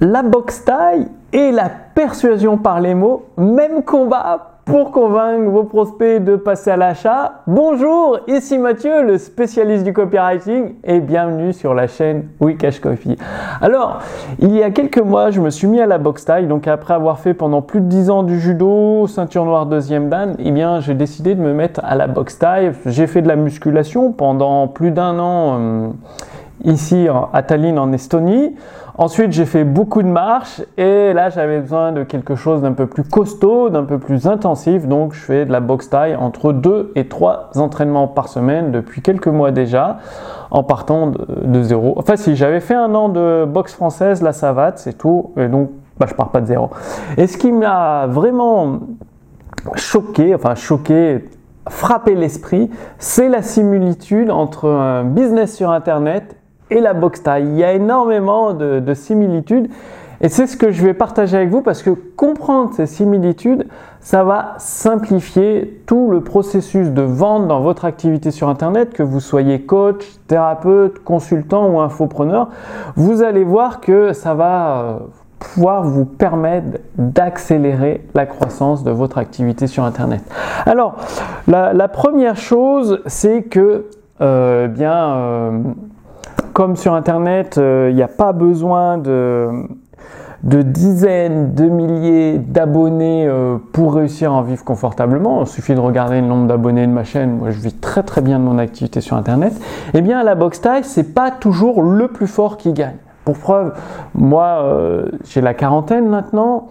la boxe taille et la persuasion par les mots, même combat pour convaincre vos prospects de passer à l'achat. Bonjour, ici Mathieu, le spécialiste du copywriting et bienvenue sur la chaîne Wikash Coffee. Alors, il y a quelques mois, je me suis mis à la boxe taille, donc après avoir fait pendant plus de 10 ans du judo, ceinture noire deuxième dan, eh bien, j'ai décidé de me mettre à la boxe taille. J'ai fait de la musculation pendant plus d'un an euh, ici à Tallinn en Estonie. Ensuite, j'ai fait beaucoup de marches et là, j'avais besoin de quelque chose d'un peu plus costaud, d'un peu plus intensif. Donc, je fais de la boxe taille entre 2 et 3 entraînements par semaine depuis quelques mois déjà, en partant de, zéro. Enfin, si j'avais fait un an de boxe française, la savate, c'est tout. Et donc, bah, je pars pas de zéro. Et ce qui m'a vraiment choqué, enfin choqué, frappé l'esprit, c'est la similitude entre un business sur Internet et la boxe taille. Il y a énormément de, similitudes et c'est ce que je vais partager avec vous parce que comprendre ces similitudes, ça va simplifier tout le processus de vente dans votre activité sur Internet, que vous soyez coach, thérapeute, consultant ou infopreneur. Vous allez voir que ça va euh, pouvoir vous permettre d'accélérer la croissance de votre activité sur Internet. Alors, la, première chose, c'est que, euh, bien, euh, comme sur Internet, euh, il n'y a pas besoin de, dizaines de milliers d'abonnés euh, pour réussir à en vivre confortablement. Il suffit de regarder le nombre d'abonnés de ma chaîne. Moi, je vis très très bien de mon activité sur Internet. Eh bien, à la box taille, c'est pas toujours le plus fort qui gagne. Pour preuve, moi, euh, j'ai la quarantaine maintenant.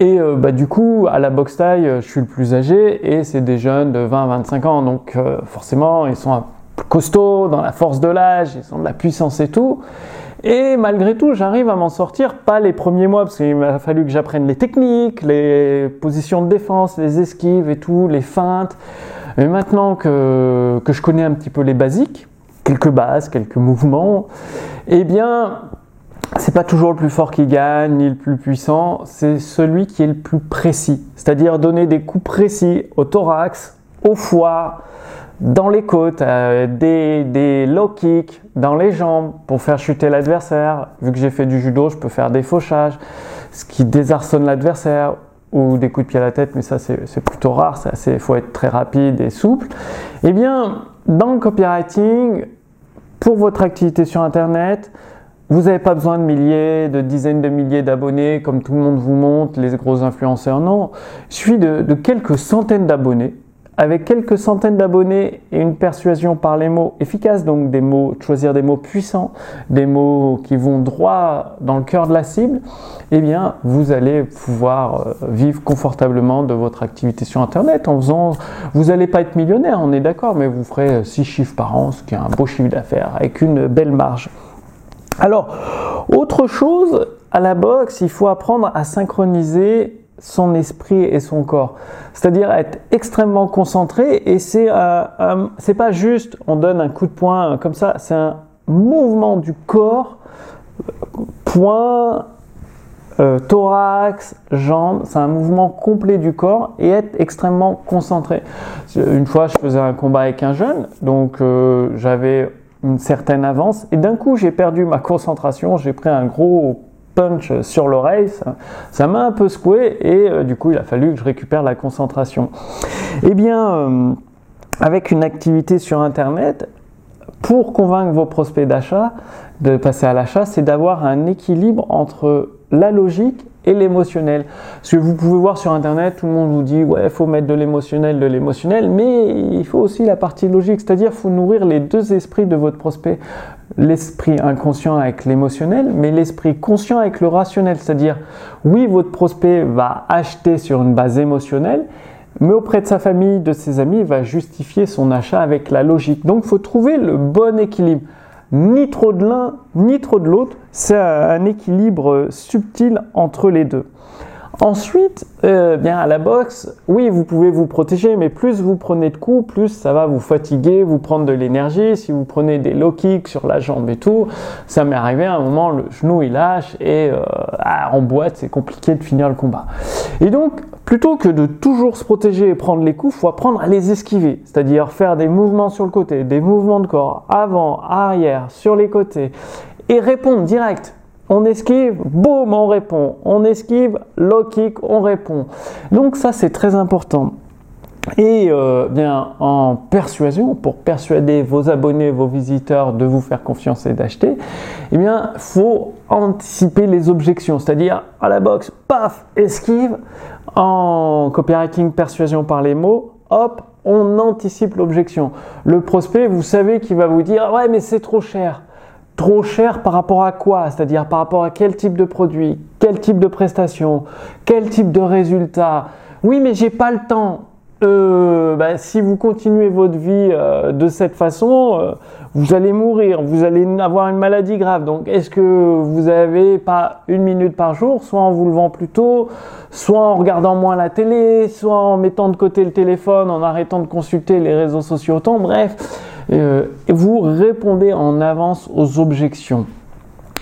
Et bah, du coup, à la box taille, je suis le plus âgé et c'est des jeunes de 20-25 ans. Donc forcément, ils sont costauds, dans la force de l'âge, ils ont de la puissance et tout. Et malgré tout, j'arrive à m'en sortir, pas les premiers mois, parce qu'il m'a fallu que j'apprenne les techniques, les positions de défense, les esquives et tout, les feintes. Mais maintenant que, que je connais un petit peu les basiques, quelques bases, quelques mouvements, eh bien, c'est pas toujours le plus fort qui gagne, ni le plus puissant, c'est celui qui est le plus précis. C'est-à-dire donner des coups précis au thorax, au foie, dans les côtes, des, des, low kicks dans les jambes pour faire chuter l'adversaire. Vu que j'ai fait du judo, je peux faire des fauchages, ce qui désarçonne l'adversaire ou des coups de pied à la tête, mais ça c'est plutôt rare, il faut être très rapide et souple. Eh bien, dans le copywriting, pour votre activité sur Internet, vous n'avez pas besoin de milliers, de dizaines de milliers d'abonnés comme tout le monde vous montre, les gros influenceurs, non. Il suffit de quelques centaines d'abonnés avec quelques centaines d'abonnés et une persuasion par les mots efficaces, donc des mots, choisir des mots puissants, des mots qui vont droit dans le cœur de la cible, eh bien, vous allez pouvoir euh, vivre confortablement de votre activité sur Internet en faisant, vous n'allez pas être millionnaire, on est d'accord, mais vous ferez 6 chiffres par an, ce qui est un beau chiffre d'affaires avec une belle marge. Alors, autre chose, à la boxe, il faut apprendre à synchroniser son esprit et son corps. C'est-à-dire être extrêmement concentré et c'est euh, c'est pas juste on donne un coup de poing comme ça, c'est un mouvement du corps, poing, euh, thorax, jambes, c'est un mouvement complet du corps et être extrêmement concentré. Une fois, je faisais un combat avec un jeune, donc euh, j'avais une certaine avance et d'un coup j'ai perdu ma concentration, j'ai pris un gros punch sur l'oreille, ça m'a un peu secoué et euh, du coup il a fallu que je récupère la concentration. Eh bien, euh, avec une activité sur Internet, pour convaincre vos prospects d'achat de passer à l'achat, c'est d'avoir un équilibre entre la logique et l'émotionnel. Ce que vous pouvez voir sur Internet, tout le monde vous dit ouais, faut mettre de l'émotionnel, de l'émotionnel, mais il faut aussi la partie logique, c'est-à-dire faut nourrir les deux esprits de votre prospect, l'esprit inconscient avec l'émotionnel, mais l'esprit conscient avec le rationnel, c'est-à-dire oui, votre prospect va acheter sur une base émotionnelle, mais auprès de sa famille, de ses amis, va justifier son achat avec la logique. Donc il faut trouver le bon équilibre ni trop de l'un, ni trop de l'autre. C'est un équilibre subtil entre les deux. Ensuite, euh, bien à la boxe, oui, vous pouvez vous protéger, mais plus vous prenez de coups, plus ça va vous fatiguer, vous prendre de l'énergie. Si vous prenez des low kicks sur la jambe et tout, ça m'est arrivé à un moment, le genou il lâche et euh, ah, en boîte, c'est compliqué de finir le combat. Et donc, plutôt que de toujours se protéger et prendre les coups, faut apprendre à les esquiver, c'est-à-dire faire des mouvements sur le côté, des mouvements de corps, avant, arrière, sur les côtés, et répondre direct on esquive, boum, on répond. On esquive, low kick, on répond. Donc ça, c'est très important. Et euh, bien en persuasion, pour persuader vos abonnés, vos visiteurs de vous faire confiance et d'acheter, eh bien, faut anticiper les objections, c'est-à-dire à la boxe, paf, esquive. En copywriting, persuasion par les mots, hop, on anticipe l'objection. Le prospect, vous savez qu'il va vous dire ouais, mais c'est trop cher. Trop cher par rapport à quoi? C'est-à-dire par rapport à quel type de produit, quel type de prestation, quel type de résultat? Oui, mais j'ai pas le temps euh, bah, si vous continuez votre vie euh, de cette façon, euh, vous allez mourir, vous allez avoir une maladie grave. Donc, est-ce que vous avez pas une minute par jour, soit en vous levant plus tôt, soit en regardant moins la télé, soit en mettant de côté le téléphone, en arrêtant de consulter les réseaux sociaux autant, bref, euh, vous répondez en avance aux objections.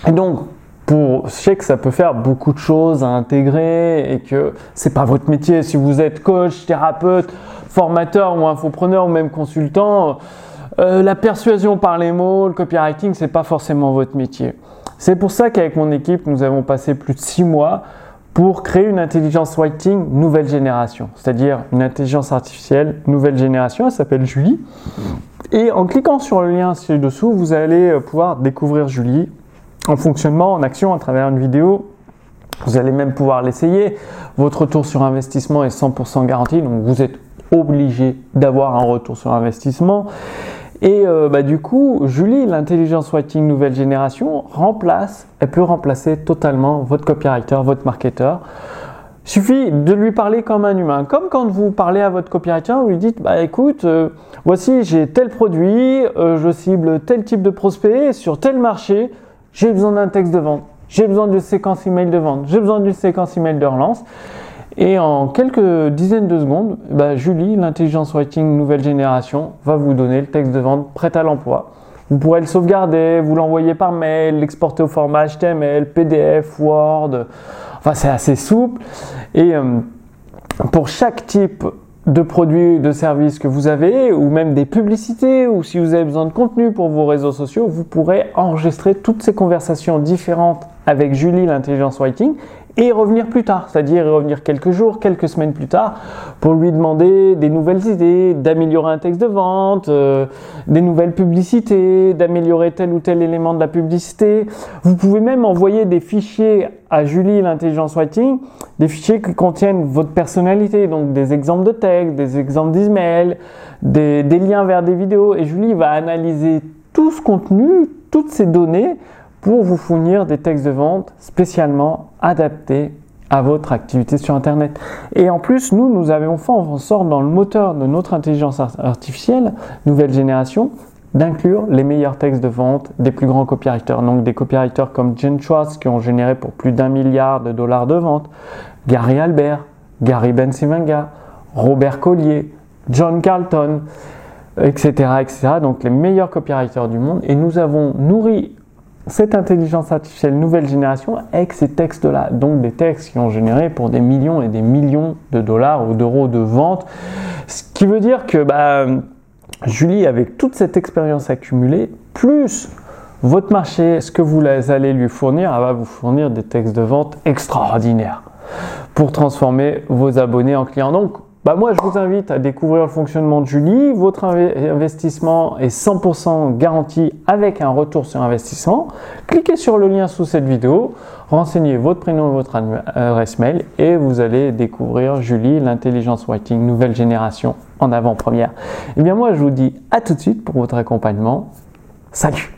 Et donc, pour, je sais que ça peut faire beaucoup de choses à intégrer et que c'est pas votre métier. Si vous êtes coach, thérapeute, formateur ou infopreneur ou même consultant, euh, la persuasion par les mots, le copywriting, c'est pas forcément votre métier. C'est pour ça qu'avec mon équipe, nous avons passé plus de six mois pour créer une intelligence writing nouvelle génération, c'est-à-dire une intelligence artificielle nouvelle génération. Elle s'appelle Julie. Et en cliquant sur le lien ci-dessous, vous allez pouvoir découvrir Julie en fonctionnement, en action à travers une vidéo. Vous allez même pouvoir l'essayer. Votre retour sur investissement est 100% garanti, donc vous êtes obligé d'avoir un retour sur investissement. Et euh, bah, du coup, Julie, l'intelligence writing nouvelle génération, remplace, elle peut remplacer totalement votre copywriter, votre marketeur. Suffit de lui parler comme un humain. Comme quand vous parlez à votre copywriter, vous lui dites, bah écoute, euh, voici j'ai tel produit, euh, je cible tel type de prospect sur tel marché, j'ai besoin d'un texte de vente, j'ai besoin d'une séquence email de vente, j'ai besoin d'une séquence email de relance. Et en quelques dizaines de secondes, bah, Julie, l'intelligence writing nouvelle génération, va vous donner le texte de vente prêt à l'emploi. Vous pourrez le sauvegarder, vous l'envoyer par mail, l'exporter au format HTML, PDF, Word. C'est assez souple. Et euh, pour chaque type de produits, de services que vous avez, ou même des publicités, ou si vous avez besoin de contenu pour vos réseaux sociaux, vous pourrez enregistrer toutes ces conversations différentes avec Julie, l'intelligence writing, et revenir plus tard, c'est-à-dire revenir quelques jours, quelques semaines plus tard, pour lui demander des nouvelles idées, d'améliorer un texte de vente, euh, des nouvelles publicités, d'améliorer tel ou tel élément de la publicité. Vous pouvez même envoyer des fichiers à Julie, l'intelligence writing, des fichiers qui contiennent votre personnalité, donc des exemples de texte, des exemples d'email, des, des liens vers des vidéos, et Julie va analyser tout ce contenu, toutes ces données, pour vous fournir des textes de vente spécialement adaptés à votre activité sur Internet. Et en plus, nous, nous avons fait en sorte dans le moteur de notre intelligence artificielle, nouvelle génération, d'inclure les meilleurs textes de vente des plus grands copywriters. Donc des copywriters comme Jen Schwartz qui ont généré pour plus d'un milliard de dollars de vente, Gary Albert, Gary Bensimanga, Robert Collier, John Carlton, etc., etc. Donc les meilleurs copywriters du monde. Et nous avons nourri cette intelligence artificielle nouvelle génération avec ces textes-là, donc des textes qui ont généré pour des millions et des millions de dollars ou d'euros de vente, ce qui veut dire que bah, Julie, avec toute cette expérience accumulée, plus votre marché, ce que vous allez lui fournir, elle va vous fournir des textes de vente extraordinaires pour transformer vos abonnés en clients. Donc, bah moi, je vous invite à découvrir le fonctionnement de Julie. Votre investissement est 100% garanti avec un retour sur investissement. Cliquez sur le lien sous cette vidéo, renseignez votre prénom et votre adresse mail et vous allez découvrir Julie, l'intelligence writing nouvelle génération en avant-première. Et eh bien moi, je vous dis à tout de suite pour votre accompagnement. Salut